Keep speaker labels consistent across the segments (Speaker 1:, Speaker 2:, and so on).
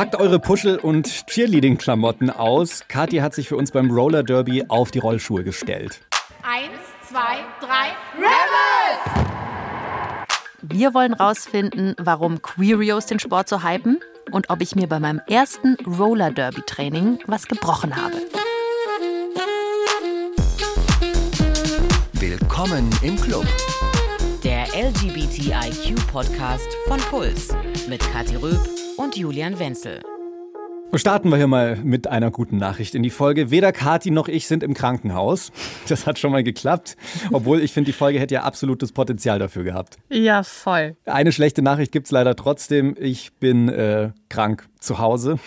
Speaker 1: Packt eure Puschel- und Cheerleading-Klamotten aus. Kathi hat sich für uns beim Roller Derby auf die Rollschuhe gestellt.
Speaker 2: Eins, zwei, drei, Rebels!
Speaker 3: Wir wollen rausfinden, warum Queerios den Sport so hypen und ob ich mir bei meinem ersten Roller Derby Training was gebrochen habe.
Speaker 4: Willkommen im Club.
Speaker 5: LGBTIQ-Podcast von Puls mit Kathi Röb und Julian Wenzel.
Speaker 1: Starten wir hier mal mit einer guten Nachricht in die Folge. Weder Kathi noch ich sind im Krankenhaus. Das hat schon mal geklappt. Obwohl ich finde, die Folge hätte ja absolutes Potenzial dafür gehabt.
Speaker 3: Ja, voll.
Speaker 1: Eine schlechte Nachricht gibt es leider trotzdem. Ich bin äh, krank zu Hause.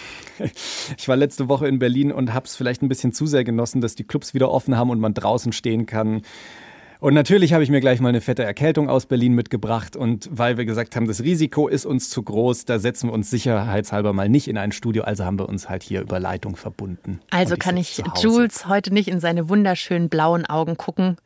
Speaker 1: Ich war letzte Woche in Berlin und habe es vielleicht ein bisschen zu sehr genossen, dass die Clubs wieder offen haben und man draußen stehen kann. Und natürlich habe ich mir gleich mal eine fette Erkältung aus Berlin mitgebracht. Und weil wir gesagt haben, das Risiko ist uns zu groß, da setzen wir uns sicherheitshalber mal nicht in ein Studio. Also haben wir uns halt hier über Leitung verbunden.
Speaker 3: Also ich kann ich Jules heute nicht in seine wunderschönen blauen Augen gucken.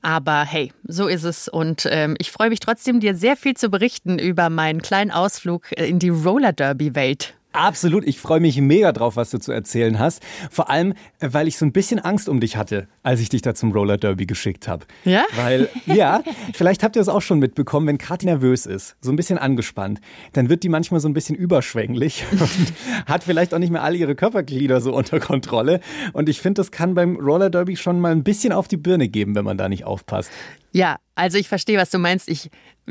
Speaker 3: Aber hey, so ist es. Und ähm, ich freue mich trotzdem, dir sehr viel zu berichten über meinen kleinen Ausflug in die Roller Derby-Welt.
Speaker 1: Absolut, ich freue mich mega drauf, was du zu erzählen hast. Vor allem, weil ich so ein bisschen Angst um dich hatte, als ich dich da zum Roller Derby geschickt habe.
Speaker 3: Ja?
Speaker 1: Weil, ja, vielleicht habt ihr es auch schon mitbekommen, wenn Kathi nervös ist, so ein bisschen angespannt, dann wird die manchmal so ein bisschen überschwänglich und hat vielleicht auch nicht mehr alle ihre Körperglieder so unter Kontrolle. Und ich finde, das kann beim Roller Derby schon mal ein bisschen auf die Birne geben, wenn man da nicht aufpasst.
Speaker 3: Ja, also ich verstehe, was du meinst. Ich,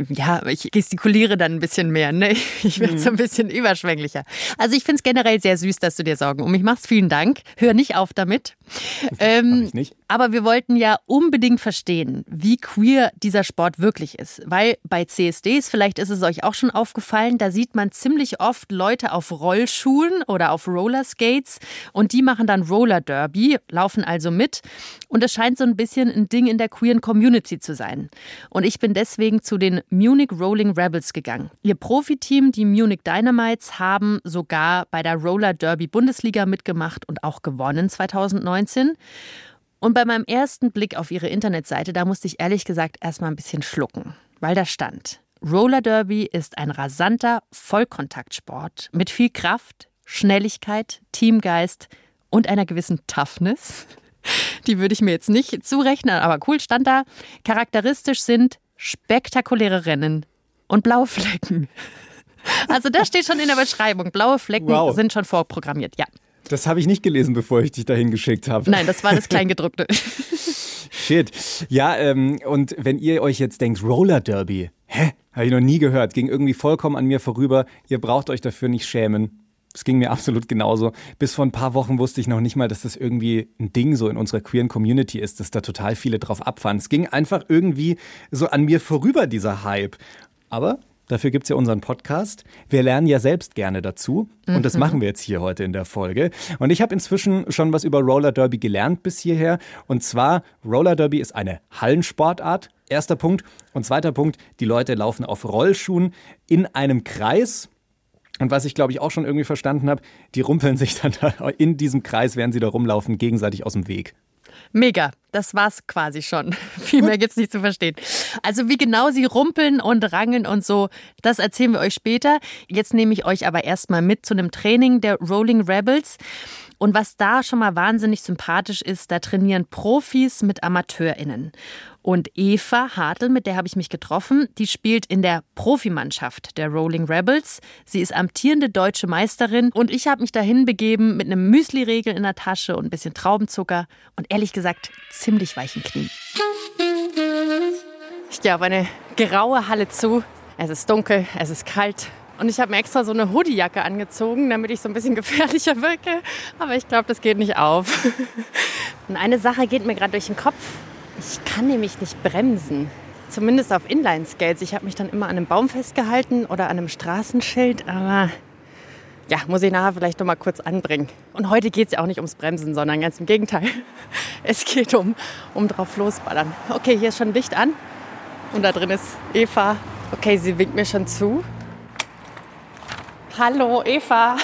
Speaker 3: ja, ich gestikuliere dann ein bisschen mehr. Ne? Ich werde mhm. so ein bisschen überschwänglicher. Also ich finde es generell sehr süß, dass du dir Sorgen um mich machst. Vielen Dank. Hör nicht auf damit.
Speaker 1: Ähm, nicht.
Speaker 3: Aber wir wollten ja unbedingt verstehen, wie queer dieser Sport wirklich ist. Weil bei CSDs, vielleicht ist es euch auch schon aufgefallen, da sieht man ziemlich oft Leute auf Rollschuhen oder auf Rollerskates und die machen dann Roller Derby, laufen also mit. Und es scheint so ein bisschen ein Ding in der queeren Community zu sein. Und ich bin deswegen zu den Munich Rolling Rebels gegangen. Ihr Profiteam, die Munich Dynamites, haben sogar bei der Roller Derby Bundesliga mitgemacht und auch gewonnen 2019. Und bei meinem ersten Blick auf ihre Internetseite, da musste ich ehrlich gesagt erstmal ein bisschen schlucken, weil da stand, Roller Derby ist ein rasanter Vollkontaktsport mit viel Kraft, Schnelligkeit, Teamgeist und einer gewissen Toughness. Die würde ich mir jetzt nicht zurechnen, aber cool stand da. Charakteristisch sind spektakuläre Rennen und blaue Flecken. Also das steht schon in der Beschreibung. Blaue Flecken wow. sind schon vorprogrammiert, ja.
Speaker 1: Das habe ich nicht gelesen, bevor ich dich dahin geschickt habe.
Speaker 3: Nein, das war das Kleingedruckte.
Speaker 1: Shit. Ja, ähm, und wenn ihr euch jetzt denkt, Roller Derby, hä? Habe ich noch nie gehört, ging irgendwie vollkommen an mir vorüber. Ihr braucht euch dafür nicht schämen. Es ging mir absolut genauso. Bis vor ein paar Wochen wusste ich noch nicht mal, dass das irgendwie ein Ding so in unserer queeren Community ist, dass da total viele drauf abfahren. Es ging einfach irgendwie so an mir vorüber, dieser Hype. Aber Dafür gibt es ja unseren Podcast. Wir lernen ja selbst gerne dazu. Und das mhm. machen wir jetzt hier heute in der Folge. Und ich habe inzwischen schon was über Roller Derby gelernt bis hierher. Und zwar, Roller Derby ist eine Hallensportart. Erster Punkt. Und zweiter Punkt, die Leute laufen auf Rollschuhen in einem Kreis. Und was ich, glaube ich, auch schon irgendwie verstanden habe, die rumpeln sich dann da in diesem Kreis, während sie da rumlaufen, gegenseitig aus dem Weg.
Speaker 3: Mega, das war's quasi schon. Viel mehr gibt's nicht zu verstehen. Also wie genau sie rumpeln und rangeln und so, das erzählen wir euch später. Jetzt nehme ich euch aber erstmal mit zu einem Training der Rolling Rebels. Und was da schon mal wahnsinnig sympathisch ist, da trainieren Profis mit AmateurInnen. Und Eva Hartl, mit der habe ich mich getroffen, die spielt in der Profimannschaft der Rolling Rebels. Sie ist amtierende deutsche Meisterin und ich habe mich dahin begeben mit einem Müsli-Regel in der Tasche und ein bisschen Traubenzucker und ehrlich gesagt ziemlich weichen Knien. Ich gehe auf eine graue Halle zu. Es ist dunkel, es ist kalt und ich habe mir extra so eine Hoodiejacke angezogen, damit ich so ein bisschen gefährlicher wirke. Aber ich glaube, das geht nicht auf. Und eine Sache geht mir gerade durch den Kopf. Ich kann nämlich nicht bremsen. Zumindest auf Inline-Skates. Ich habe mich dann immer an einem Baum festgehalten oder an einem Straßenschild, aber ja, muss ich nachher vielleicht noch mal kurz anbringen. Und heute geht es ja auch nicht ums Bremsen, sondern ganz im Gegenteil. Es geht um, um drauf losballern. Okay, hier ist schon Licht an. Und da drin ist Eva. Okay, sie winkt mir schon zu. Hallo, Eva.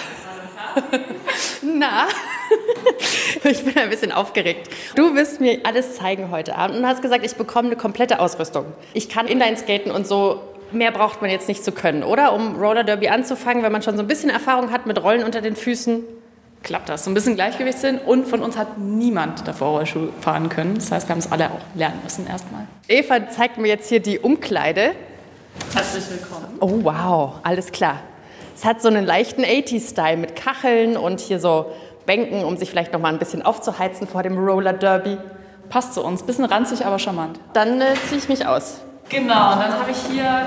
Speaker 3: Na? ich bin ein bisschen aufgeregt. Du wirst mir alles zeigen heute Abend und hast gesagt, ich bekomme eine komplette Ausrüstung. Ich kann Inline-Skaten und so mehr braucht man jetzt nicht zu können, oder? Um Roller Derby anzufangen, wenn man schon so ein bisschen Erfahrung hat mit Rollen unter den Füßen.
Speaker 4: Klappt das. So ein bisschen Gleichgewichtssinn. Und von uns hat niemand davor Rollschuh fahren können. Das heißt, wir haben es alle auch lernen müssen erstmal.
Speaker 3: Eva zeigt mir jetzt hier die Umkleide.
Speaker 4: Herzlich willkommen.
Speaker 3: Oh, wow, alles klar. Es hat so einen leichten 80s-Style mit Kacheln und hier so Bänken, um sich vielleicht noch mal ein bisschen aufzuheizen vor dem Roller Derby.
Speaker 4: Passt zu uns. Bisschen ranzig, aber charmant.
Speaker 3: Dann äh, ziehe ich mich aus.
Speaker 4: Genau, und dann habe ich hier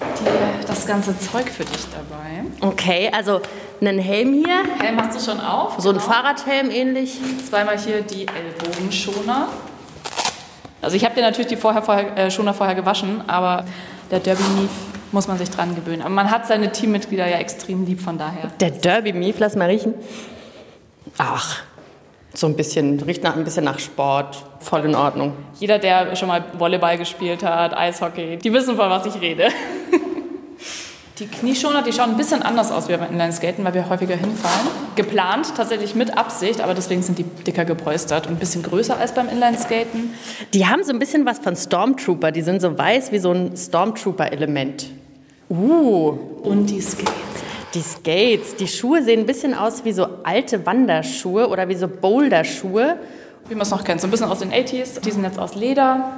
Speaker 4: die, das ganze Zeug für dich dabei.
Speaker 3: Okay, also einen Helm hier,
Speaker 4: Helm hast du schon auf.
Speaker 3: so ein
Speaker 4: Genau.
Speaker 3: Fahrradhelm ähnlich.
Speaker 4: Zweimal hier die Ellbogenschoner. Also ich habe dir natürlich die vorher, vorher, äh, Schoner vorher gewaschen, aber der Derby Mief muss man sich dran gewöhnen. Aber man hat seine Teammitglieder ja extrem lieb, von daher.
Speaker 3: Der Derby Mief, lass mal riechen. Ach, so ein bisschen, riecht nach, ein bisschen nach Sport. Voll in Ordnung.
Speaker 4: Jeder, der schon mal Volleyball gespielt hat, Eishockey, die wissen, von was ich rede. Die Knieschoner, die schauen ein bisschen anders aus wie beim Inlineskaten, weil wir häufiger hinfallen. Geplant, tatsächlich mit Absicht, aber deswegen sind die dicker gepolstert und ein bisschen größer als beim Inlineskaten.
Speaker 3: Die haben so ein bisschen was von Stormtrooper. Die sind so weiß wie so ein Stormtrooper-Element. Uh,
Speaker 4: Und die Skates.
Speaker 3: Die Skates. Die Schuhe sehen ein bisschen aus wie so alte Wanderschuhe oder wie so Boulderschuhe.
Speaker 4: Wie man es noch kennt, so ein bisschen aus den 80s. Die sind jetzt aus Leder.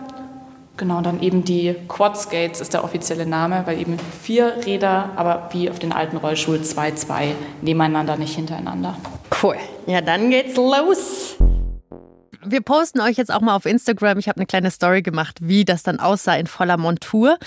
Speaker 4: Genau, und dann eben die Quad Skates ist der offizielle Name, weil eben vier Räder, aber wie auf den alten Rollschuhen zwei, zwei nebeneinander, nicht hintereinander.
Speaker 3: Cool. Ja, dann geht's los. Wir posten euch jetzt auch mal auf Instagram. Ich habe eine kleine Story gemacht, wie das dann aussah in voller Montur.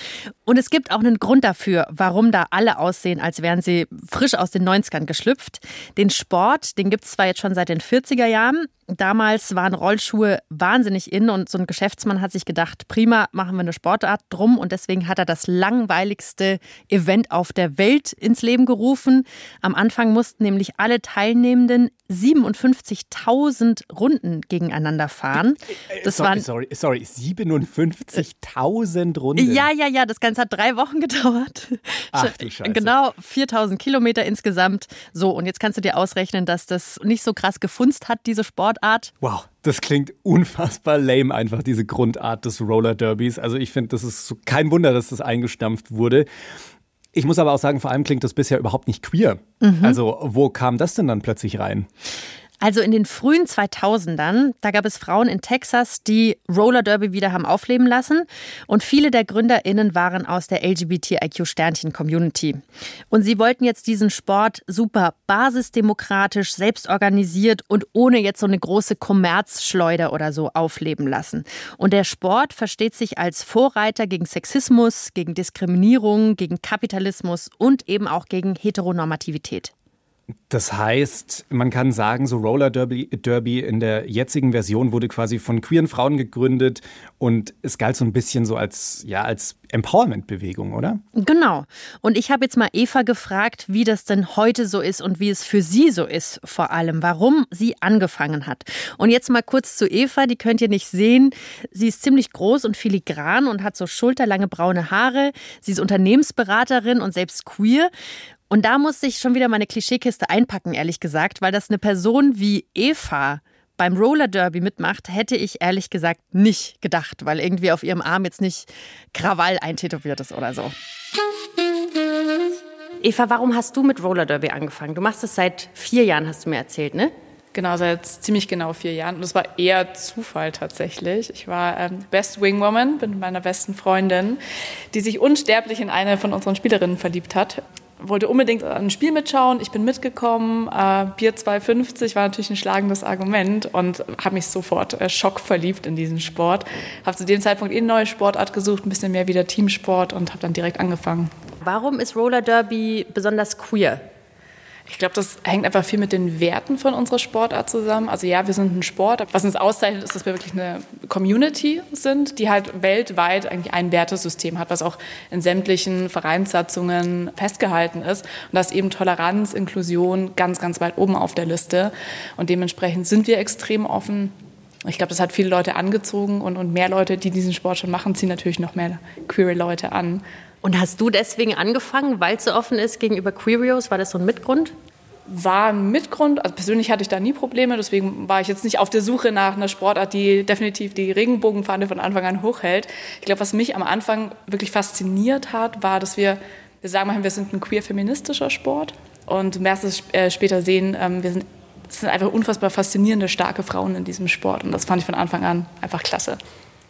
Speaker 3: Und es gibt auch einen Grund dafür, warum da alle aussehen, als wären sie frisch aus den 90ern geschlüpft. Den Sport, den gibt es zwar jetzt schon seit den 40er Jahren. Damals waren Rollschuhe wahnsinnig in und so ein Geschäftsmann hat sich gedacht, prima, machen wir eine Sportart drum. Und deswegen hat er das langweiligste Event auf der Welt ins Leben gerufen. Am Anfang mussten nämlich alle Teilnehmenden 57.000 Runden gegeneinander fahren. Das
Speaker 1: sorry,
Speaker 3: waren
Speaker 1: sorry, sorry, 57.000 Runden.
Speaker 3: ja, ja, ja, das Ganze hat drei Wochen gedauert.
Speaker 1: Ach du Scheiße.
Speaker 3: Genau, 4000 Kilometer insgesamt. So, und jetzt kannst du dir ausrechnen, dass das nicht so krass gefunzt hat, diese Sportart.
Speaker 1: Wow, das klingt unfassbar lame einfach, diese Grundart des Roller Derbys. Also ich finde, das ist so kein Wunder, dass das eingestampft wurde. Ich muss aber auch sagen, vor allem klingt das bisher überhaupt nicht queer. Also wo kam das denn dann plötzlich rein?
Speaker 3: Also in den frühen 2000ern, da gab es Frauen in Texas, die Roller Derby wieder haben aufleben lassen. Und viele der GründerInnen waren aus der LGBTIQ-Sternchen-Community. Und sie wollten jetzt diesen Sport super basisdemokratisch, selbstorganisiert und ohne jetzt so eine große Kommerzschleuder oder so aufleben lassen. Und der Sport versteht sich als Vorreiter gegen Sexismus, gegen Diskriminierung, gegen Kapitalismus und eben auch gegen Heteronormativität.
Speaker 1: Das heißt, man kann sagen, so Roller Derby, Derby in der jetzigen Version wurde quasi von queeren Frauen gegründet und es galt so ein bisschen so als, ja, als Empowerment-Bewegung, oder?
Speaker 3: Genau. Und ich habe jetzt mal Eva gefragt, wie das denn heute so ist und wie es für sie so ist, vor allem, warum sie angefangen hat. Und jetzt mal kurz zu Eva, die könnt ihr nicht sehen. Sie ist ziemlich groß und filigran und hat so schulterlange braune Haare. Sie ist Unternehmensberaterin und selbst queer. Und da musste ich schon wieder meine Klischeekiste einpacken, ehrlich gesagt, weil das eine Person wie Eva beim Roller Derby mitmacht, hätte ich ehrlich gesagt nicht gedacht, weil irgendwie auf ihrem Arm jetzt nicht Krawall eintätowiert ist oder so. Eva, warum hast du mit Roller Derby angefangen? Du machst es seit vier Jahren, hast du mir erzählt, ne?
Speaker 4: Genau, seit ziemlich genau vier Jahren. Und das war eher Zufall tatsächlich. Ich war ähm, Best Wing Woman, bin mit meiner besten Freundin, die sich unsterblich in eine von unseren Spielerinnen verliebt hat. Wollte unbedingt ein Spiel mitschauen. Ich bin mitgekommen. Äh, Bier 2,50 war natürlich ein schlagendes Argument und habe mich sofort äh, schockverliebt in diesen Sport. Habe zu dem Zeitpunkt eh eine neue Sportart gesucht, ein bisschen mehr wieder Teamsport und habe dann direkt angefangen.
Speaker 3: Warum ist Roller Derby besonders queer?
Speaker 4: Ich glaube, das hängt einfach viel mit den Werten von unserer Sportart zusammen. Also ja, wir sind ein Sport. Was uns auszeichnet, ist, dass wir wirklich eine Community sind, die halt weltweit eigentlich ein Wertesystem hat, was auch in sämtlichen Vereinssatzungen festgehalten ist. Und da ist eben Toleranz, Inklusion ganz, ganz weit oben auf der Liste. Und dementsprechend sind wir extrem offen. Ich glaube, das hat viele Leute angezogen und, und mehr Leute, die diesen Sport schon machen, ziehen natürlich noch mehr queere Leute an.
Speaker 3: Und hast du deswegen angefangen, weil es so offen ist gegenüber Queerios? War das so ein Mitgrund?
Speaker 4: war ein Mitgrund, also persönlich hatte ich da nie Probleme, deswegen war ich jetzt nicht auf der Suche nach einer Sportart, die definitiv die Regenbogenfahne von Anfang an hochhält. Ich glaube, was mich am Anfang wirklich fasziniert hat, war, dass wir, wir sagen mal, wir sind ein queer-feministischer Sport und du wirst es äh, später sehen, ähm, wir sind, es sind einfach unfassbar faszinierende, starke Frauen in diesem Sport und das fand ich von Anfang an einfach klasse.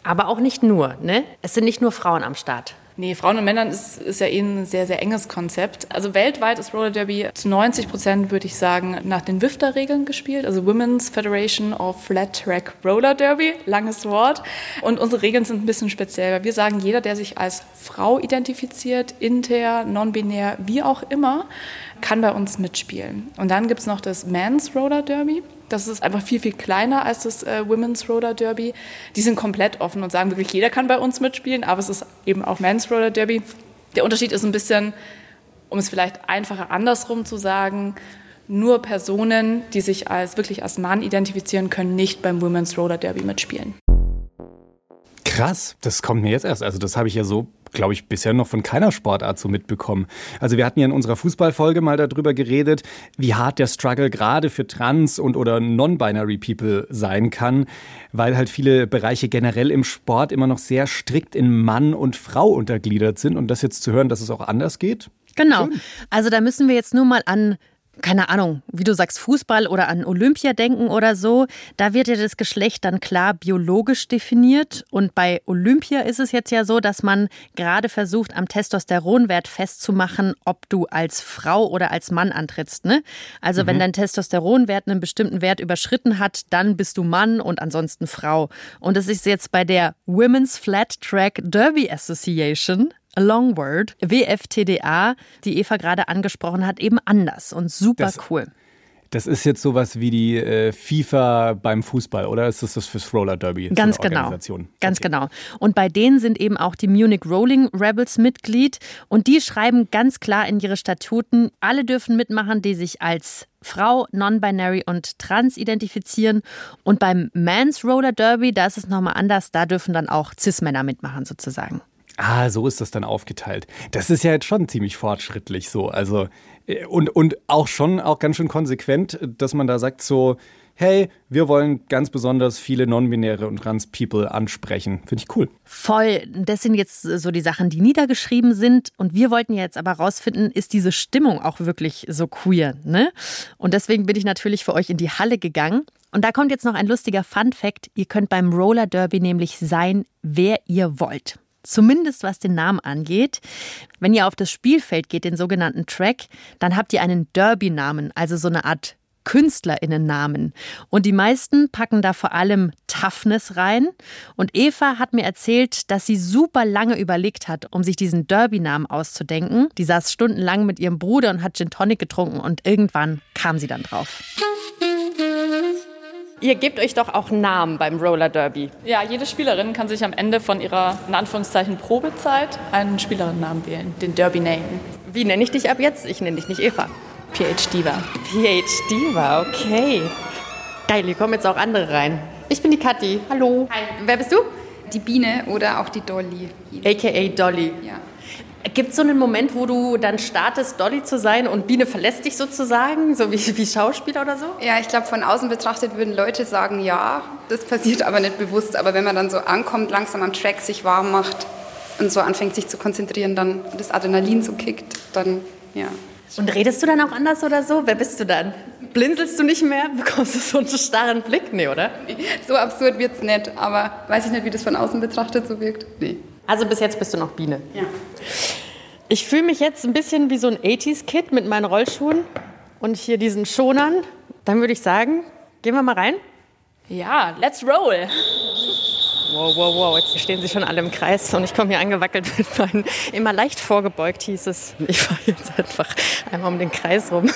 Speaker 3: Aber auch nicht nur, ne? Es sind nicht nur Frauen am Start.
Speaker 4: Nee, Frauen und Männern ist, ist ja eh ein sehr, sehr enges Konzept. Also weltweit ist Roller Derby zu 90 Prozent, würde ich sagen, nach den WIFTA-Regeln gespielt, also Women's Federation of Flat Track Roller Derby, langes Wort. Und unsere Regeln sind ein bisschen speziell, weil wir sagen, jeder, der sich als Frau identifiziert, inter, non-binär, wie auch immer, kann bei uns mitspielen. Und dann gibt es noch das Men's Roller Derby. Das ist einfach viel, viel kleiner als das äh, Women's Roller Derby. Die sind komplett offen und sagen wirklich, jeder kann bei uns mitspielen, aber es ist eben auch Men's Roller Derby. Der Unterschied ist ein bisschen, um es vielleicht einfacher andersrum zu sagen, nur Personen, die sich als wirklich als Mann identifizieren, können nicht beim Women's Roller Derby mitspielen.
Speaker 1: Krass, das kommt mir jetzt erst. Also das habe ich ja so glaube ich, bisher noch von keiner Sportart so mitbekommen. Also wir hatten ja in unserer Fußballfolge mal darüber geredet, wie hart der Struggle gerade für Trans- und oder Non-Binary People sein kann, weil halt viele Bereiche generell im Sport immer noch sehr strikt in Mann und Frau untergliedert sind. Und das jetzt zu hören, dass es auch anders geht?
Speaker 3: Genau. Also da müssen wir jetzt nur mal an keine Ahnung, wie du sagst, Fußball oder an Olympia denken oder so, da wird ja das Geschlecht dann klar biologisch definiert. Und bei Olympia ist es jetzt ja so, dass man gerade versucht, am Testosteronwert festzumachen, ob du als Frau oder als Mann antrittst. Ne? Also mhm. wenn dein Testosteronwert einen bestimmten Wert überschritten hat, dann bist du Mann und ansonsten Frau. Und das ist jetzt bei der Women's Flat Track Derby Association Long Word, WFTDA, die Eva gerade angesprochen hat, eben anders und super das, cool.
Speaker 1: Das ist jetzt sowas wie die äh, FIFA beim Fußball, oder ist das das fürs Roller Derby?
Speaker 3: Ganz genau. Ganz okay. genau. Und bei denen sind eben auch die Munich Rolling Rebels Mitglied und die schreiben ganz klar in ihre Statuten, alle dürfen mitmachen, die sich als Frau, Non-Binary und Trans identifizieren. Und beim Men's Roller Derby, da ist es nochmal anders, da dürfen dann auch Cis-Männer mitmachen sozusagen.
Speaker 1: Ah, so ist das dann aufgeteilt. Das ist ja jetzt schon ziemlich fortschrittlich so. Also, äh, und, und auch schon auch ganz schön konsequent, dass man da sagt so, hey, wir wollen ganz besonders viele non-binäre und trans-People ansprechen. Finde ich cool.
Speaker 3: Voll. Das sind jetzt so die Sachen, die niedergeschrieben sind. Und wir wollten jetzt aber rausfinden, ist diese Stimmung auch wirklich so queer? Ne? Und deswegen bin ich natürlich für euch in die Halle gegangen. Und da kommt jetzt noch ein lustiger Fun-Fact. Ihr könnt beim Roller Derby nämlich sein, wer ihr wollt zumindest was den Namen angeht. Wenn ihr auf das Spielfeld geht, den sogenannten Track, dann habt ihr einen Derby-Namen, also so eine Art KünstlerInnen-Namen. Und die meisten packen da vor allem Toughness rein. Und Eva hat mir erzählt, dass sie super lange überlegt hat, um sich diesen Derby-Namen auszudenken. Die saß stundenlang mit ihrem Bruder und hat Gin Tonic getrunken und irgendwann kam sie dann drauf. Ihr gebt euch doch auch Namen beim Roller Derby.
Speaker 4: Ja, jede Spielerin kann sich am Ende von ihrer, in Anführungszeichen, Probezeit einen Spielerinnennamen wählen, den Derby Name.
Speaker 3: Wie nenne ich dich ab jetzt? Ich nenne dich nicht Eva.
Speaker 4: PH Diva.
Speaker 3: PH Diva, okay. Geil, hier kommen jetzt auch andere rein. Ich bin die Kathi. Hallo.
Speaker 6: Hi. Wer bist du? Die Biene oder auch die Dolly.
Speaker 3: AKA Dolly.
Speaker 6: Ja.
Speaker 3: Gibt es so einen Moment, wo du dann startest, Dolly zu sein und Biene verlässt dich sozusagen, so wie, wie Schauspieler oder so?
Speaker 6: Ja, ich glaube, von außen betrachtet würden Leute sagen, ja, das passiert aber nicht bewusst. Aber wenn man dann so ankommt, langsam am Track sich warm macht und so anfängt, sich zu konzentrieren, dann das Adrenalin so kickt, dann ja.
Speaker 3: Und redest du dann auch anders oder so? Wer bist du dann? Blinzelst du nicht mehr? Bekommst du so einen starren Blick? Nee, oder?
Speaker 6: So absurd wird es nicht, aber weiß ich nicht, wie das von außen betrachtet so wirkt. Nee.
Speaker 3: Also bis jetzt bist du noch Biene.
Speaker 6: Ja.
Speaker 3: Ich fühle mich jetzt ein bisschen wie so ein 80s-Kid mit meinen Rollschuhen und hier diesen Schonern. Dann würde ich sagen, gehen wir mal rein.
Speaker 4: Ja, let's roll.
Speaker 3: Wow, wow, wow, stehen sie schon alle im Kreis und ich komme hier angewackelt mit meinen, immer leicht vorgebeugt hieß es. Ich fahre jetzt einfach einmal um den Kreis rum.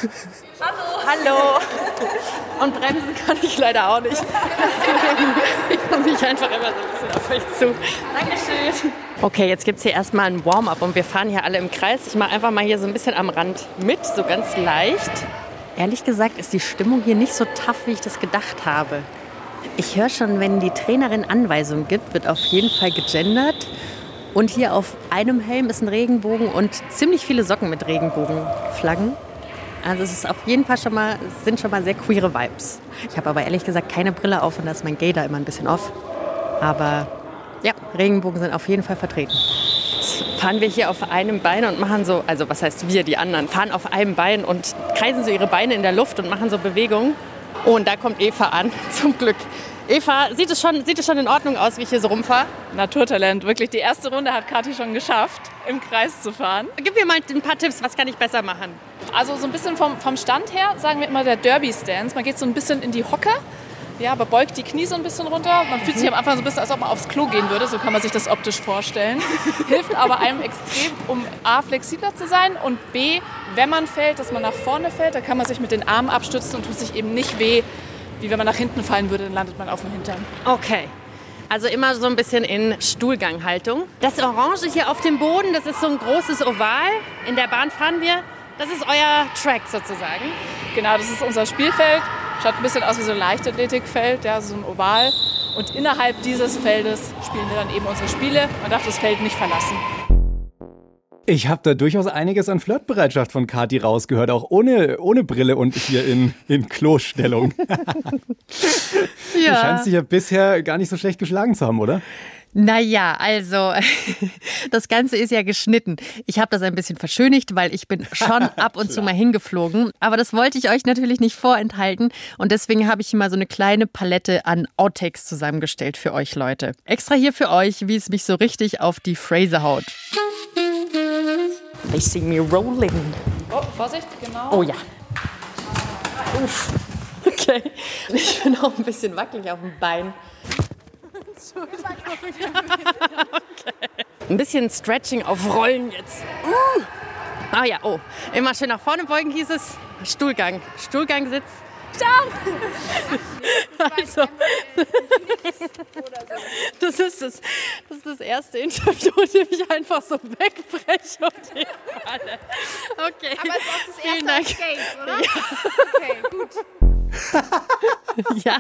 Speaker 4: Hallo.
Speaker 3: Hallo. Und bremsen kann ich leider auch nicht. ich komme mich einfach immer so ein bisschen auf euch zu. Dankeschön. Okay, jetzt gibt es hier erstmal ein Warm-up und wir fahren hier alle im Kreis. Ich mache einfach mal hier so ein bisschen am Rand mit, so ganz leicht. Ehrlich gesagt ist die Stimmung hier nicht so tough, wie ich das gedacht habe. Ich höre schon, wenn die Trainerin Anweisungen gibt, wird auf jeden Fall gegendert. Und hier auf einem Helm ist ein Regenbogen und ziemlich viele Socken mit Regenbogenflaggen. Also es ist auf jeden Fall schon mal, sind schon mal sehr queere Vibes. Ich habe aber ehrlich gesagt keine Brille auf und da ist mein Gay da immer ein bisschen off. Aber ja, Regenbogen sind auf jeden Fall vertreten. Jetzt fahren wir hier auf einem Bein und machen so, also was heißt wir, die anderen, fahren auf einem Bein und kreisen so ihre Beine in der Luft und machen so Bewegungen. Oh, und da kommt Eva an, zum Glück. Eva, sieht es, schon, sieht es schon in Ordnung aus, wie ich hier so rumfahre?
Speaker 4: Naturtalent. Wirklich, die erste Runde hat Kathi schon geschafft, im Kreis zu fahren.
Speaker 3: Gib mir mal ein paar Tipps, was kann ich besser machen?
Speaker 4: Also so ein bisschen vom, vom Stand her sagen wir immer der Derby-Stance. Man geht so ein bisschen in die Hocke, ja, aber beugt die Knie so ein bisschen runter. Man fühlt sich am Anfang so ein bisschen, als ob man aufs Klo gehen würde. So kann man sich das optisch vorstellen. Hilft aber einem extrem, um A, flexibler zu sein und B, wenn man fällt, dass man nach vorne fällt, da kann man sich mit den Armen abstützen und tut sich eben nicht weh, wie wenn man nach hinten fallen würde, dann landet man auf dem Hintern.
Speaker 3: Okay. Also immer so ein bisschen in Stuhlganghaltung. Das Orange hier auf dem Boden, das ist so ein großes Oval. In der Bahn fahren wir. Das ist euer Track sozusagen.
Speaker 4: Genau, das ist unser Spielfeld. Schaut ein bisschen aus wie so ein Leichtathletikfeld, ja, so ein Oval. Und innerhalb dieses Feldes spielen wir dann eben unsere Spiele. Man darf das Feld nicht verlassen.
Speaker 1: Ich habe da durchaus einiges an Flirtbereitschaft von Kati rausgehört, auch ohne, ohne Brille und hier in, in Klostellung.
Speaker 3: Ja.
Speaker 1: Du scheinst dich ja bisher gar nicht so schlecht geschlagen zu haben, oder?
Speaker 3: Naja, also das Ganze ist ja geschnitten. Ich habe das ein bisschen verschönigt, weil ich bin schon ab und zu mal hingeflogen. Aber das wollte ich euch natürlich nicht vorenthalten. Und deswegen habe ich hier mal so eine kleine Palette an Outtakes zusammengestellt für euch Leute. Extra hier für euch, wie es mich so richtig auf die Phrase haut. They see me rolling.
Speaker 4: Oh, Vorsicht, genau.
Speaker 3: Oh ja. Uff. Okay. Ich bin auch ein bisschen wackelig auf dem Bein. Ein bisschen Stretching auf Rollen jetzt. Uh. Ah ja, oh. Immer schön nach vorne beugen hieß es. Stuhlgang. Stuhlgangsitz. Also, das ist das, das ist das erste Interview, in dem ich einfach so wegbreche und hinfalle. Okay.
Speaker 2: Aber es ist auch das erste
Speaker 3: Dank.
Speaker 2: Skates, oder? Okay, gut.
Speaker 3: Ja,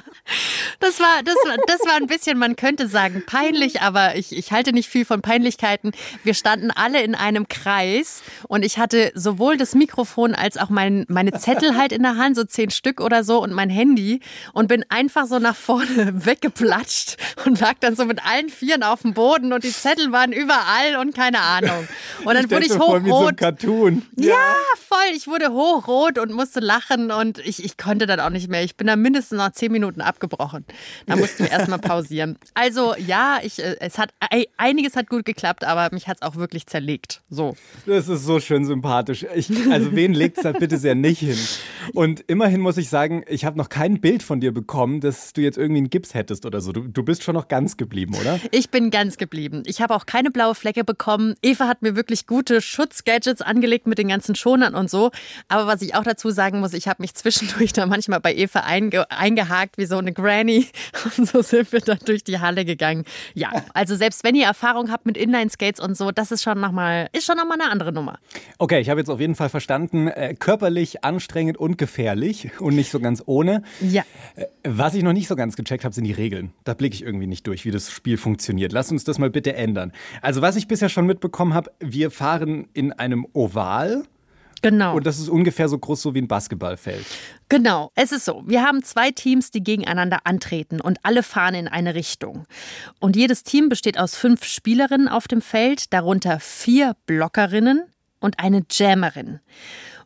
Speaker 3: das war, das, war, das war ein bisschen, man könnte sagen, peinlich, aber ich, ich halte nicht viel von Peinlichkeiten. Wir standen alle in einem Kreis und ich hatte sowohl das Mikrofon als auch mein, meine Zettel halt in der Hand, so zehn Stück oder so und mein Handy und bin einfach so nach vorne weggeplatscht und lag dann so mit allen Vieren auf dem Boden und die Zettel waren überall und keine Ahnung. Und dann wurde ich
Speaker 1: Stell's mir vor, wie so
Speaker 3: hochrot.
Speaker 1: Cartoon.
Speaker 3: Ja, voll. Ich wurde hochrot und musste lachen und ich, ich konnte dann auch nicht mehr. Ich bin dann mindestens nach zehn Minuten abgebrochen. Da mussten wir erstmal pausieren. Also ja, ich, äh, es hat ei- einiges hat gut geklappt, aber mich hat es auch wirklich zerlegt. So.
Speaker 1: Das ist so schön sympathisch. Ich, also wen legt's da bitte sehr nicht hin? Und immerhin muss ich sagen, ich habe noch kein Bild von dir bekommen, dass du jetzt irgendwie einen Gips hättest oder so. Du, du bist schon noch ganz geblieben, oder?
Speaker 3: Ich bin ganz geblieben. Ich habe auch keine blaue Flecke bekommen. Eva hat mir wirklich gute Schutzgadgets angelegt mit den ganzen Schonern und so. Aber was ich auch dazu sagen muss, ich habe mich zwischendurch da manchmal bei Eva einge eingehakt wie so eine Granny. Und so sind wir dann durch die Halle gegangen. Ja, also selbst wenn ihr Erfahrung habt mit Inline-Skates und so, das ist schon nochmal, ist schon nochmal eine andere Nummer.
Speaker 1: Okay, ich habe jetzt auf jeden Fall verstanden, äh, körperlich anstrengend und gefährlich und nicht so ganz ohne.
Speaker 3: Ja.
Speaker 1: Äh, Was ich noch nicht so ganz gecheckt habe, sind die Regeln. Da blicke ich irgendwie nicht durch, wie das Spiel funktioniert. Lass uns das mal bitte ändern. Also was ich bisher schon mitbekommen habe, wir fahren in einem Oval
Speaker 3: Genau.
Speaker 1: und das ist ungefähr so groß so wie ein Basketballfeld.
Speaker 3: Genau, es ist so. Wir haben zwei Teams, die gegeneinander antreten und alle fahren in eine Richtung. Und jedes Team besteht aus fünf Spielerinnen auf dem Feld, darunter vier Blockerinnen und eine Jammerin.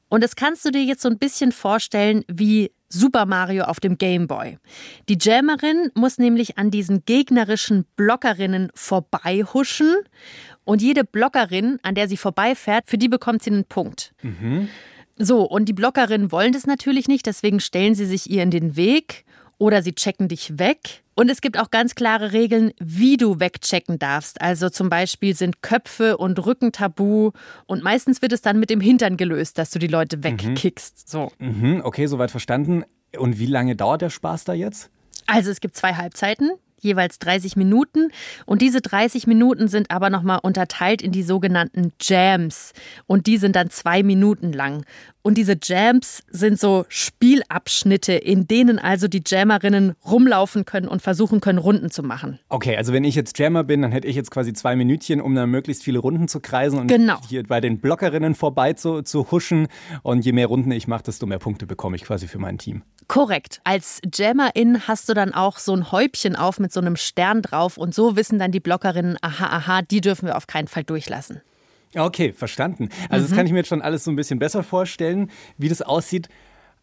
Speaker 3: Und das kannst du dir jetzt so ein bisschen vorstellen wie Super Mario auf dem Game Boy. Die Jammerin muss nämlich an diesen gegnerischen Blockerinnen vorbeihuschen und jede Blockerin, an der sie vorbeifährt, für die bekommt sie einen Punkt. So, und die Blockerinnen wollen das natürlich nicht, deswegen stellen sie sich ihr in den Weg oder sie checken dich weg. Und es gibt auch ganz klare Regeln, wie du wegchecken darfst. Also zum Beispiel sind Köpfe und Rücken tabu und meistens wird es dann mit dem Hintern gelöst, dass du die Leute wegkickst. So.
Speaker 1: Mhm, okay, soweit verstanden. Und wie lange dauert der Spaß da jetzt?
Speaker 3: Also es gibt zwei Halbzeiten, jeweils 30 Minuten. Und diese 30 Minuten sind aber nochmal unterteilt in die sogenannten Jams. Und die sind dann zwei Minuten lang. Und diese Jams sind so Spielabschnitte, in denen also die Jammerinnen rumlaufen können und versuchen können, Runden zu machen.
Speaker 1: Okay, also wenn ich jetzt Jammer bin, dann hätte ich jetzt quasi zwei Minütchen, um dann möglichst viele Runden zu kreisen und
Speaker 3: genau.
Speaker 1: hier bei den Blockerinnen vorbei zu, zu huschen. Und je mehr Runden ich mache, desto mehr Punkte bekomme ich quasi für mein Team.
Speaker 3: Korrekt. Als Jammerin hast du dann auch so ein Häubchen auf mit so einem Stern drauf und so wissen dann die Blockerinnen, aha, aha, die dürfen wir auf keinen Fall durchlassen.
Speaker 1: Okay, verstanden. Also mhm. das kann ich mir jetzt schon alles so ein bisschen besser vorstellen, wie das aussieht.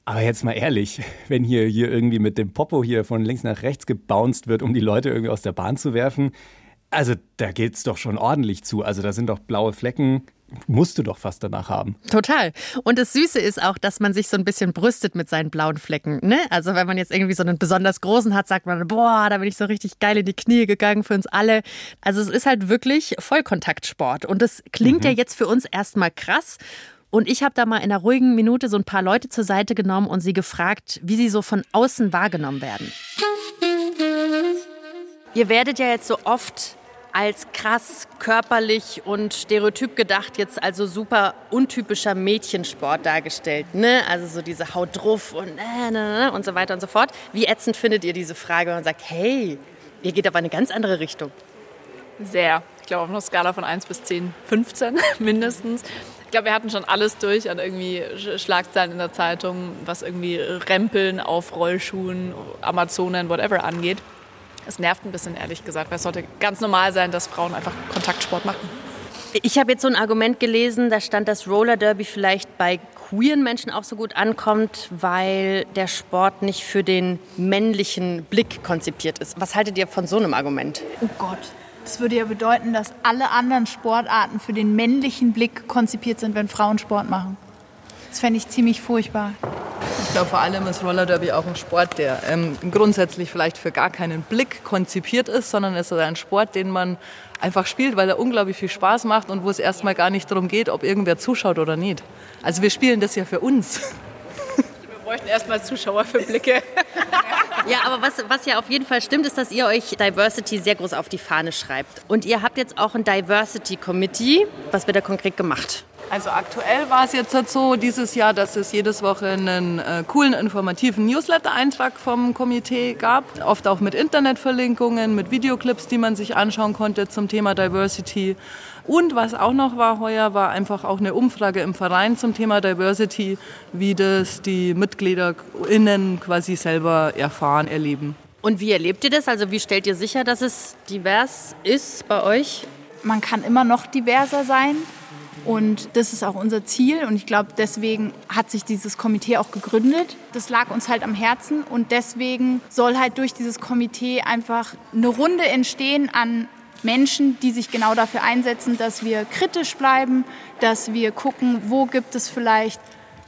Speaker 1: Aber jetzt mal ehrlich, wenn hier, hier irgendwie mit dem Popo hier von links nach rechts gebounced wird, um die Leute irgendwie aus der Bahn zu werfen, also da geht es doch schon ordentlich zu. Also da sind doch blaue Flecken, musst du doch fast danach haben.
Speaker 3: Total. Und das Süße ist auch, dass man sich so ein bisschen brüstet mit seinen blauen Flecken. Ne? Also wenn man jetzt irgendwie so einen besonders großen hat, sagt man, boah, da bin ich so richtig geil in die Knie gegangen für uns alle. Also es ist halt wirklich Vollkontaktsport. Und das klingt mhm. ja jetzt für uns erstmal krass. Und ich habe da mal in einer ruhigen Minute so ein paar Leute zur Seite genommen und sie gefragt, wie sie so von außen wahrgenommen werden. Ihr werdet ja jetzt so oft als krass körperlich und stereotyp gedacht, jetzt also super untypischer Mädchensport dargestellt. Ne? Also so diese Haut drauf und, äh, ne, und so weiter und so fort. Wie ätzend findet ihr diese Frage und sagt, hey, ihr geht aber eine ganz andere Richtung?
Speaker 4: Sehr. Ich glaube auf einer Skala von 1 bis 10, 15 mindestens. Ich glaube, wir hatten schon alles durch an irgendwie Schlagzeilen in der Zeitung, was irgendwie Rempeln auf Rollschuhen, Amazonen, whatever angeht. Es nervt ein bisschen, ehrlich gesagt, weil es sollte ganz normal sein, dass Frauen einfach Kontaktsport machen.
Speaker 3: Ich habe jetzt so ein Argument gelesen, da stand, dass Roller Derby vielleicht bei queeren Menschen auch so gut ankommt, weil der Sport nicht für den männlichen Blick konzipiert ist. Was haltet ihr von so einem Argument?
Speaker 2: Oh Gott. Das würde ja bedeuten, dass alle anderen Sportarten für den männlichen Blick konzipiert sind, wenn Frauen Sport machen. Das fände ich ziemlich furchtbar.
Speaker 7: Ich glaube, vor allem ist Roller Derby auch ein Sport, der ähm, grundsätzlich vielleicht für gar keinen Blick konzipiert ist, sondern es ist ein Sport, den man einfach spielt, weil er unglaublich viel Spaß macht und wo es erstmal gar nicht darum geht, ob irgendwer zuschaut oder nicht. Also wir spielen das ja für uns.
Speaker 4: Wir bräuchten erstmal Zuschauer für Blicke.
Speaker 3: Ja, aber was, was ja auf jeden Fall stimmt, ist, dass ihr euch Diversity sehr groß auf die Fahne schreibt. Und ihr habt jetzt auch ein Diversity Committee. Was wird da konkret gemacht?
Speaker 7: Also aktuell war es jetzt halt so dieses Jahr, dass es jedes Woche einen äh, coolen informativen Newsletter-Eintrag vom Komitee gab, oft auch mit Internetverlinkungen, mit Videoclips, die man sich anschauen konnte zum Thema Diversity. Und was auch noch war heuer, war einfach auch eine Umfrage im Verein zum Thema Diversity, wie das die MitgliederInnen quasi selber erfahren, erleben.
Speaker 3: Und wie erlebt ihr das? Also wie stellt ihr sicher, dass es divers ist bei euch?
Speaker 2: Man kann immer noch diverser sein. Und das ist auch unser Ziel. Und ich glaube, deswegen hat sich dieses Komitee auch gegründet. Das lag uns halt am Herzen. Und deswegen soll halt durch dieses Komitee einfach eine Runde entstehen an Menschen, die sich genau dafür einsetzen, dass wir kritisch bleiben, dass wir gucken, wo gibt es vielleicht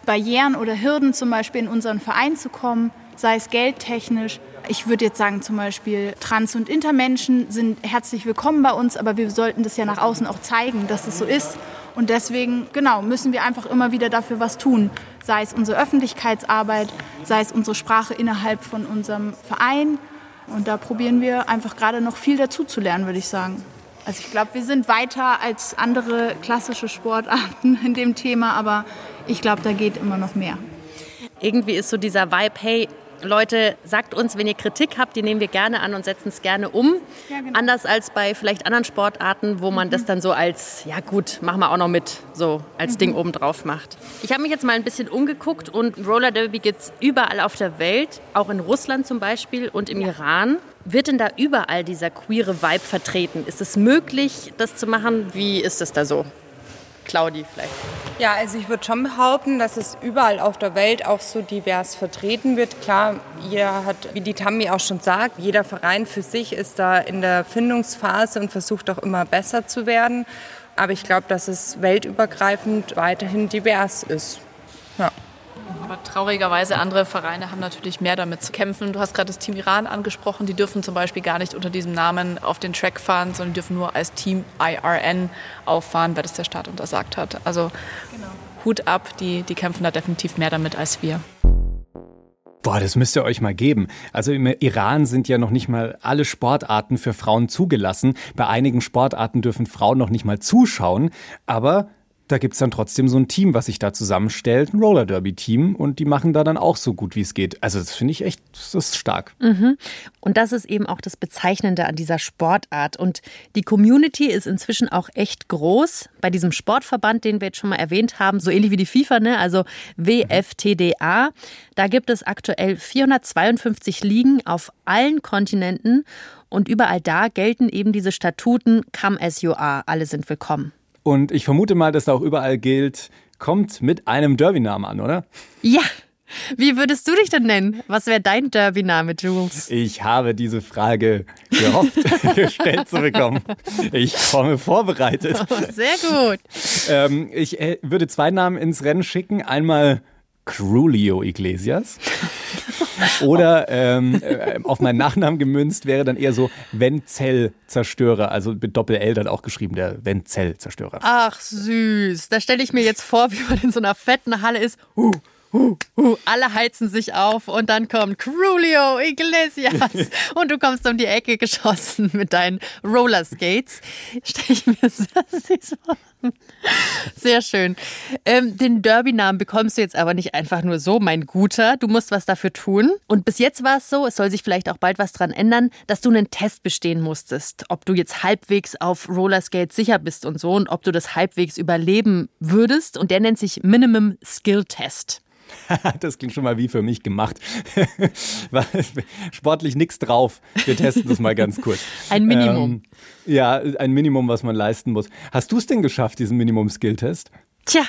Speaker 2: Barrieren oder Hürden zum Beispiel in unseren Verein zu kommen, sei es geldtechnisch. Ich würde jetzt sagen, zum Beispiel Trans- und Intermenschen sind herzlich willkommen bei uns, aber wir sollten das ja nach außen auch zeigen, dass es so ist. Und deswegen, genau, müssen wir einfach immer wieder dafür was tun. Sei es unsere Öffentlichkeitsarbeit, sei es unsere Sprache innerhalb von unserem Verein. Und da probieren wir einfach gerade noch viel dazu zu lernen, würde ich sagen. Also ich glaube, wir sind weiter als andere klassische Sportarten in dem Thema, aber ich glaube, da geht immer noch mehr.
Speaker 3: Irgendwie ist so dieser Vibe, hey, Leute, sagt uns, wenn ihr Kritik habt, die nehmen wir gerne an und setzen es gerne um. Ja, genau. Anders als bei vielleicht anderen Sportarten, wo man mhm. das dann so als, ja gut, machen wir auch noch mit, so als mhm. Ding obendrauf macht. Ich habe mich jetzt mal ein bisschen umgeguckt und Roller Derby gibt es überall auf der Welt, auch in Russland zum Beispiel und im ja. Iran. Wird denn da überall dieser queere Vibe vertreten? Ist es möglich, das zu machen? Wie ist es da so? Claudi vielleicht.
Speaker 8: Ja, also ich würde schon behaupten, dass es überall auf der Welt auch so divers vertreten wird. Klar, jeder hat, wie die Tammy auch schon sagt, jeder Verein für sich ist da in der Findungsphase und versucht auch immer besser zu werden. Aber ich glaube, dass es weltübergreifend weiterhin divers ist. Ja.
Speaker 4: Aber traurigerweise, andere Vereine haben natürlich mehr damit zu kämpfen. Du hast gerade das Team Iran angesprochen. Die dürfen zum Beispiel gar nicht unter diesem Namen auf den Track fahren, sondern dürfen nur als Team IRN auffahren, weil das der Staat untersagt hat. Also genau. Hut ab, die, die kämpfen da definitiv mehr damit als wir.
Speaker 1: Boah, das müsst ihr euch mal geben. Also im Iran sind ja noch nicht mal alle Sportarten für Frauen zugelassen. Bei einigen Sportarten dürfen Frauen noch nicht mal zuschauen. Aber da gibt es dann trotzdem so ein Team, was sich da zusammenstellt, ein Roller Derby-Team und die machen da dann auch so gut, wie es geht. Also das finde ich echt, das ist stark.
Speaker 3: Mhm. Und das ist eben auch das Bezeichnende an dieser Sportart. Und die Community ist inzwischen auch echt groß. Bei diesem Sportverband, den wir jetzt schon mal erwähnt haben, so ähnlich wie die FIFA, ne? also WFTDA, da gibt es aktuell 452 Ligen auf allen Kontinenten. Und überall da gelten eben diese Statuten Come as you are. Alle sind willkommen.
Speaker 1: Und ich vermute mal, dass da auch überall gilt, kommt mit einem Derby-Namen an, oder?
Speaker 3: Ja. Wie würdest du dich denn nennen? Was wäre dein Derby-Name, Jules?
Speaker 1: Ich habe diese Frage gehofft, gestellt zu bekommen. Ich komme vorbereitet.
Speaker 3: Oh, sehr gut.
Speaker 1: Ähm, ich äh, würde zwei Namen ins Rennen schicken. Einmal Crulio Iglesias. Oder ähm, äh, auf meinen Nachnamen gemünzt wäre dann eher so Wenzell-Zerstörer. Also mit Doppel-L dann auch geschrieben, der Wenzell-Zerstörer.
Speaker 3: Ach süß. Da stelle ich mir jetzt vor, wie man in so einer fetten Halle ist. Uh, uh, uh, alle heizen sich auf und dann kommt Crulio Iglesias und du kommst um die Ecke geschossen mit deinen Rollerskates. Stelle ich mir das vor. Sehr schön. Ähm, den Derby-Namen bekommst du jetzt aber nicht einfach nur so, mein Guter. Du musst was dafür tun. Und bis jetzt war es so, es soll sich vielleicht auch bald was dran ändern, dass du einen Test bestehen musstest. Ob du jetzt halbwegs auf Rollerskates sicher bist und so und ob du das halbwegs überleben würdest. Und der nennt sich Minimum Skill Test.
Speaker 1: das klingt schon mal wie für mich gemacht. Sportlich nichts drauf. Wir testen das mal ganz kurz.
Speaker 3: Ein Minimum.
Speaker 1: Ähm, ja, ein Minimum, was man leisten muss. Hast du es denn geschafft, diesen Minimum-Skill-Test?
Speaker 3: Tja,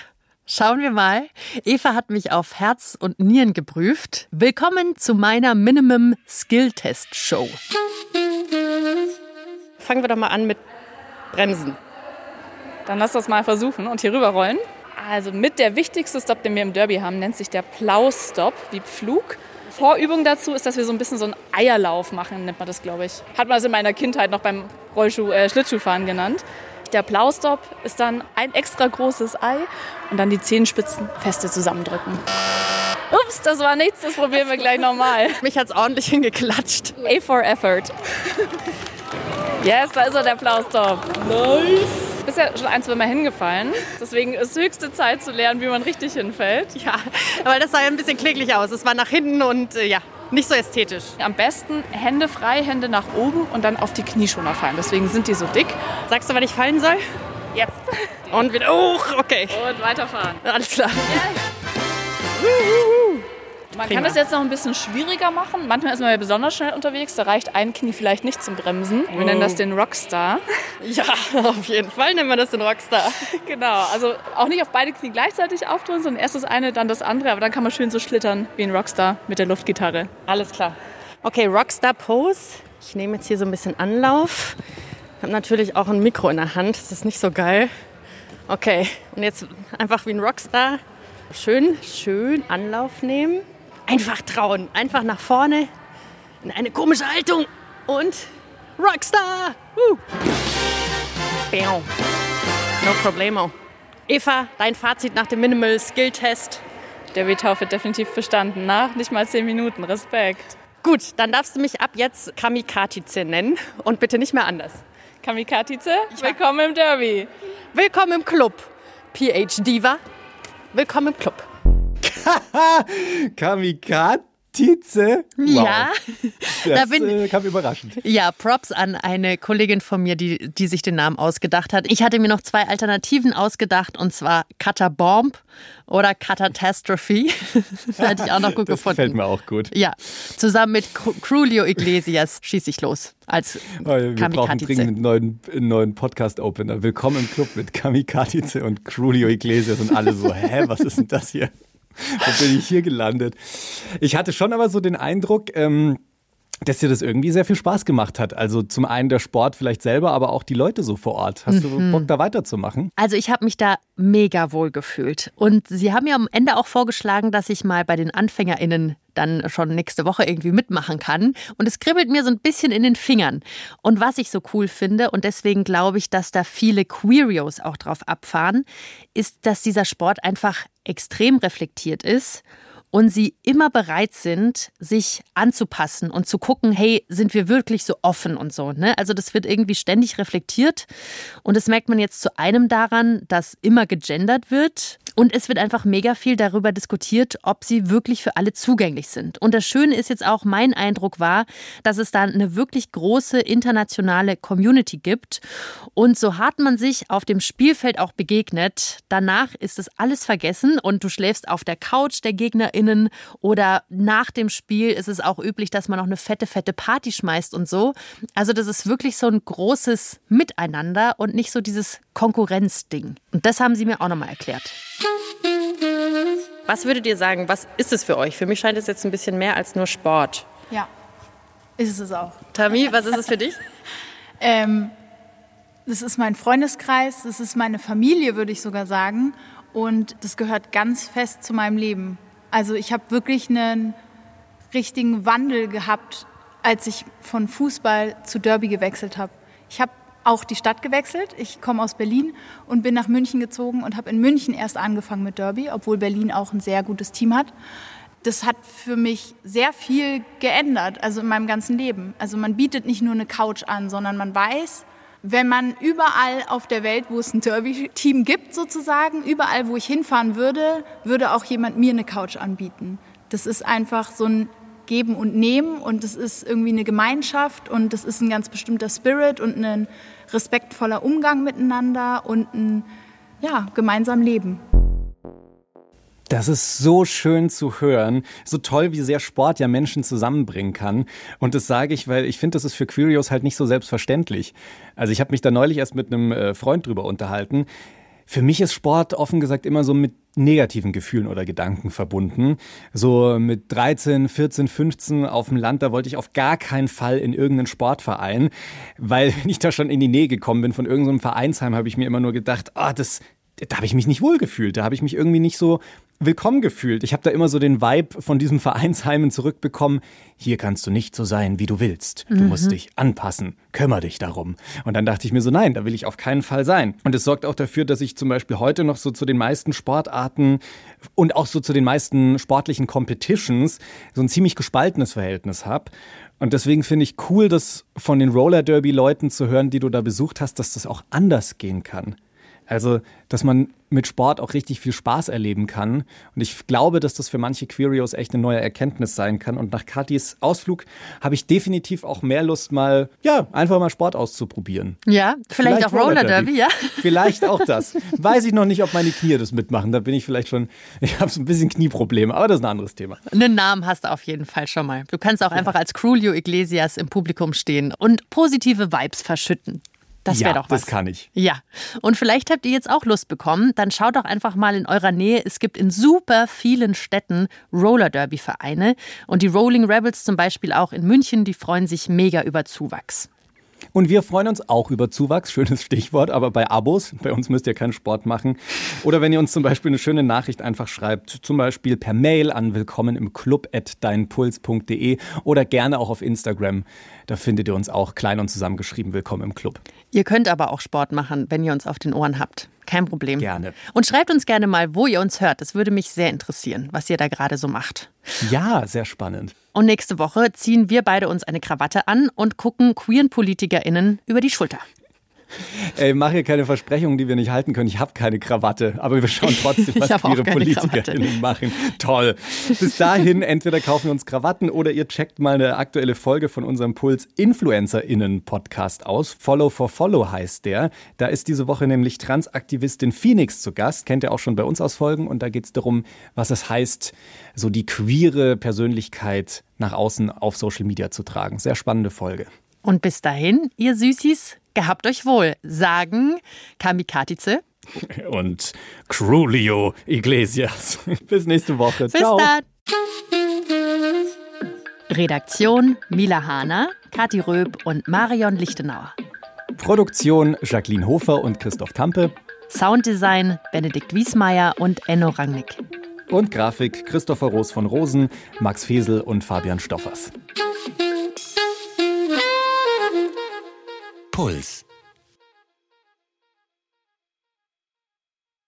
Speaker 3: Schauen wir mal. Eva hat mich auf Herz und Nieren geprüft. Willkommen zu meiner Minimum Skill Test Show. Fangen wir doch mal an mit Bremsen.
Speaker 4: Dann lass das mal versuchen und hier rüberrollen. Also mit der wichtigste Stop, den wir im Derby haben, nennt sich der Plow-Stop, wie Pflug. Vorübung dazu ist, dass wir so ein bisschen so einen Eierlauf machen, nennt man das, glaube ich. Hat man das in meiner Kindheit noch beim Rollschuh, äh, Schlittschuhfahren genannt. Der Plow-Stop ist dann ein extra großes Ei und dann die Zehenspitzen feste zusammendrücken. Ups, das war nichts, das probieren wir gleich nochmal.
Speaker 3: Mich hat's ordentlich hingeklatscht.
Speaker 4: A for effort. Yes, da ist er, der Plow-Stop. Nice. Bist ja schon ein, zwei Mal hingefallen. Deswegen ist höchste Zeit zu lernen, wie man richtig hinfällt.
Speaker 3: Ja, aber das sah ja ein bisschen kläglich aus. Es war nach hinten und äh, ja, nicht so ästhetisch.
Speaker 4: Am besten Hände frei, Hände nach oben und dann auf die Knieschoner fallen. Deswegen sind die so dick.
Speaker 3: Sagst du, wann ich fallen soll?
Speaker 4: Jetzt.
Speaker 3: Und wieder hoch, okay.
Speaker 4: Und weiterfahren.
Speaker 3: Alles klar.
Speaker 4: Man
Speaker 3: Prima.
Speaker 4: kann das jetzt noch ein bisschen schwieriger machen. Manchmal ist man ja besonders schnell unterwegs. Da reicht ein Knie vielleicht nicht zum Bremsen. Wir nennen das den Rockstar.
Speaker 3: Ja, auf jeden Fall nennen wir das den Rockstar.
Speaker 4: Genau. Also auch nicht auf beide Knie gleichzeitig aufdrehen, sondern erst das eine, dann das andere. Aber dann kann man schön so schlittern wie ein Rockstar mit der Luftgitarre.
Speaker 3: Alles klar. Okay, Rockstar Pose. Ich nehme jetzt hier so ein bisschen Anlauf. Ich habe natürlich auch ein Mikro in der Hand. Das ist nicht so geil. Okay, und jetzt einfach wie ein Rockstar. Schön, schön Anlauf nehmen. Einfach trauen. Einfach nach vorne. In eine komische Haltung. Und Rockstar. Woo. No problemo. Eva, dein Fazit nach dem Minimal Skill Test.
Speaker 4: Der Wetau wird definitiv bestanden. Nach nicht mal zehn Minuten. Respekt.
Speaker 3: Gut, dann darfst du mich ab jetzt Kamikatize nennen und bitte nicht mehr anders.
Speaker 4: Kamikatize, willkommen im Derby.
Speaker 3: Willkommen im Club. PH Diva, willkommen im Club.
Speaker 1: Kamikatize? Wow.
Speaker 3: Ja,
Speaker 1: Das
Speaker 3: da bin-
Speaker 1: äh, kam überraschend.
Speaker 3: Ja, Props an eine Kollegin von mir, die, die sich den Namen ausgedacht hat. Ich hatte mir noch zwei Alternativen ausgedacht und zwar Catarbomb oder Catastrophe. Hätte ich auch noch gut
Speaker 1: Das
Speaker 3: gefunden.
Speaker 1: gefällt mir auch gut.
Speaker 3: Ja, zusammen mit Cru- Crulio Iglesias schieße ich los als
Speaker 1: Oh, Wir brauchen dringend einen neuen, neuen Podcast-Opener. Willkommen im Club mit Kamikatize und Crulio Iglesias und alle so, hä, was ist denn das hier? Wo bin ich hier gelandet? Ich hatte schon aber so den Eindruck, ähm, dass dir das irgendwie sehr viel Spaß gemacht hat. Also zum einen der Sport vielleicht selber, aber auch die Leute so vor Ort. Hast
Speaker 3: Mhm.
Speaker 1: du Bock, da weiterzumachen?
Speaker 3: Also ich habe mich da mega wohl gefühlt. Und sie haben mir am Ende auch vorgeschlagen, dass ich mal bei den AnfängerInnen dann schon nächste Woche irgendwie mitmachen kann. Und es kribbelt mir so ein bisschen in den Fingern. Und was ich so cool finde, und deswegen glaube ich, dass da viele Queerios auch drauf abfahren, ist, dass dieser Sport einfach extrem reflektiert ist und sie immer bereit sind, sich anzupassen und zu gucken, hey, sind wir wirklich so offen und so. Ne? Also das wird irgendwie ständig reflektiert und das merkt man jetzt zu einem daran, dass immer gegendert wird und es wird einfach mega viel darüber diskutiert, ob sie wirklich für alle zugänglich sind. Und das Schöne ist jetzt auch, mein Eindruck war, dass es da eine wirklich große internationale Community gibt. Und so hart man sich auf dem Spielfeld auch begegnet, danach ist es alles vergessen und du schläfst auf der Couch der GegnerInnen oder nach dem Spiel ist es auch üblich, dass man noch eine fette, fette Party schmeißt und so. Also das ist wirklich so ein großes Miteinander und nicht so dieses Konkurrenzding. Und das haben sie mir auch nochmal erklärt. Was würdet ihr sagen, was ist es für euch? Für mich scheint es jetzt ein bisschen mehr als nur Sport.
Speaker 2: Ja, ist es auch.
Speaker 3: Tami, was ist es für dich?
Speaker 2: ähm, das ist mein Freundeskreis, das ist meine Familie, würde ich sogar sagen. Und das gehört ganz fest zu meinem Leben. Also ich habe wirklich einen richtigen Wandel gehabt, als ich von Fußball zu Derby gewechselt habe. Ich habe auch die Stadt gewechselt. Ich komme aus Berlin und bin nach München gezogen und habe in München erst angefangen mit Derby, obwohl Berlin auch ein sehr gutes Team hat. Das hat für mich sehr viel geändert, also in meinem ganzen Leben. Also man bietet nicht nur eine Couch an, sondern man weiß, wenn man überall auf der Welt, wo es ein Derby-Team gibt sozusagen, überall, wo ich hinfahren würde, würde auch jemand mir eine Couch anbieten. Das ist einfach so ein Geben und Nehmen und es ist irgendwie eine Gemeinschaft und das ist ein ganz bestimmter Spirit und ein respektvoller Umgang miteinander und ein ja, gemeinsam Leben.
Speaker 1: Das ist so schön zu hören. So toll, wie sehr Sport ja Menschen zusammenbringen kann. Und das sage ich, weil ich finde, das ist für Quirios halt nicht so selbstverständlich. Also ich habe mich da neulich erst mit einem äh, Freund drüber unterhalten. Für mich ist Sport offen gesagt immer so mit negativen Gefühlen oder Gedanken verbunden. So mit 13, 14, 15 auf dem Land, da wollte ich auf gar keinen Fall in irgendeinen Sportverein, weil wenn ich da schon in die Nähe gekommen bin von irgendeinem Vereinsheim, habe ich mir immer nur gedacht, ah, oh, das, da habe ich mich nicht wohl gefühlt, da habe ich mich irgendwie nicht so willkommen gefühlt. Ich habe da immer so den Vibe von diesem Vereinsheimen zurückbekommen. Hier kannst du nicht so sein, wie du willst. Du mhm. musst dich anpassen. Kümmer dich darum. Und dann dachte ich mir so, nein, da will ich auf keinen Fall sein. Und es sorgt auch dafür, dass ich zum Beispiel heute noch so zu den meisten Sportarten und auch so zu den meisten sportlichen Competitions so ein ziemlich gespaltenes Verhältnis habe. Und deswegen finde ich cool, das von den Roller Derby Leuten zu hören, die du da besucht hast, dass das auch anders gehen kann. Also, dass man mit Sport auch richtig viel Spaß erleben kann. Und ich glaube, dass das für manche Querios echt eine neue Erkenntnis sein kann. Und nach Katis Ausflug habe ich definitiv auch mehr Lust, mal, ja, einfach mal Sport auszuprobieren.
Speaker 3: Ja, vielleicht, vielleicht auch Roller Derby, ja.
Speaker 1: Vielleicht auch das. Weiß ich noch nicht, ob meine Knie das mitmachen. Da bin ich vielleicht schon, ich habe so ein bisschen Knieprobleme, aber das ist ein anderes Thema.
Speaker 3: Einen Namen hast du auf jeden Fall schon mal. Du kannst auch einfach als Crulio Iglesias im Publikum stehen und positive Vibes verschütten. Das wäre ja, doch was.
Speaker 1: Das kann ich.
Speaker 3: Ja. Und vielleicht habt ihr jetzt auch Lust bekommen. Dann schaut doch einfach mal in eurer Nähe. Es gibt in super vielen Städten Roller Derby Vereine. Und die Rolling Rebels zum Beispiel auch in München, die freuen sich mega über Zuwachs.
Speaker 1: Und wir freuen uns auch über Zuwachs, schönes Stichwort, aber bei Abos, bei uns müsst ihr keinen Sport machen. Oder wenn ihr uns zum Beispiel eine schöne Nachricht einfach schreibt, zum Beispiel per Mail an willkommen im Club at deinpuls.de oder gerne auch auf Instagram. Da findet ihr uns auch klein und zusammengeschrieben, willkommen im Club.
Speaker 3: Ihr könnt aber auch Sport machen, wenn ihr uns auf den Ohren habt. Kein Problem.
Speaker 1: Gerne.
Speaker 3: Und schreibt uns gerne mal, wo ihr uns hört. Das würde mich sehr interessieren, was ihr da gerade so macht.
Speaker 1: Ja, sehr spannend.
Speaker 3: Und nächste Woche ziehen wir beide uns eine Krawatte an und gucken queeren PolitikerInnen über die Schulter.
Speaker 1: Ey, mach hier keine Versprechungen, die wir nicht halten können. Ich habe keine Krawatte, aber wir schauen trotzdem, was queere PolitikerInnen machen. Toll. Bis dahin, entweder kaufen wir uns Krawatten oder ihr checkt mal eine aktuelle Folge von unserem Puls InfluencerInnen Podcast aus. Follow for Follow heißt der. Da ist diese Woche nämlich Transaktivistin Phoenix zu Gast. Kennt ihr auch schon bei uns aus Folgen. Und da geht es darum, was es heißt, so die queere Persönlichkeit nach außen auf Social Media zu tragen. Sehr spannende Folge.
Speaker 3: Und bis dahin, ihr Süßis, gehabt euch wohl, sagen Kamikatize
Speaker 1: und Crulio Iglesias. Bis nächste Woche.
Speaker 3: Bis Ciao. dann. Redaktion Mila Hahner, Kathi Röb und Marion Lichtenauer.
Speaker 1: Produktion Jacqueline Hofer und Christoph Tampe.
Speaker 3: Sounddesign Benedikt Wiesmeier und Enno Rangnick.
Speaker 1: Und Grafik Christopher Roos von Rosen, Max Fesel und Fabian Stoffers.
Speaker 5: Puls.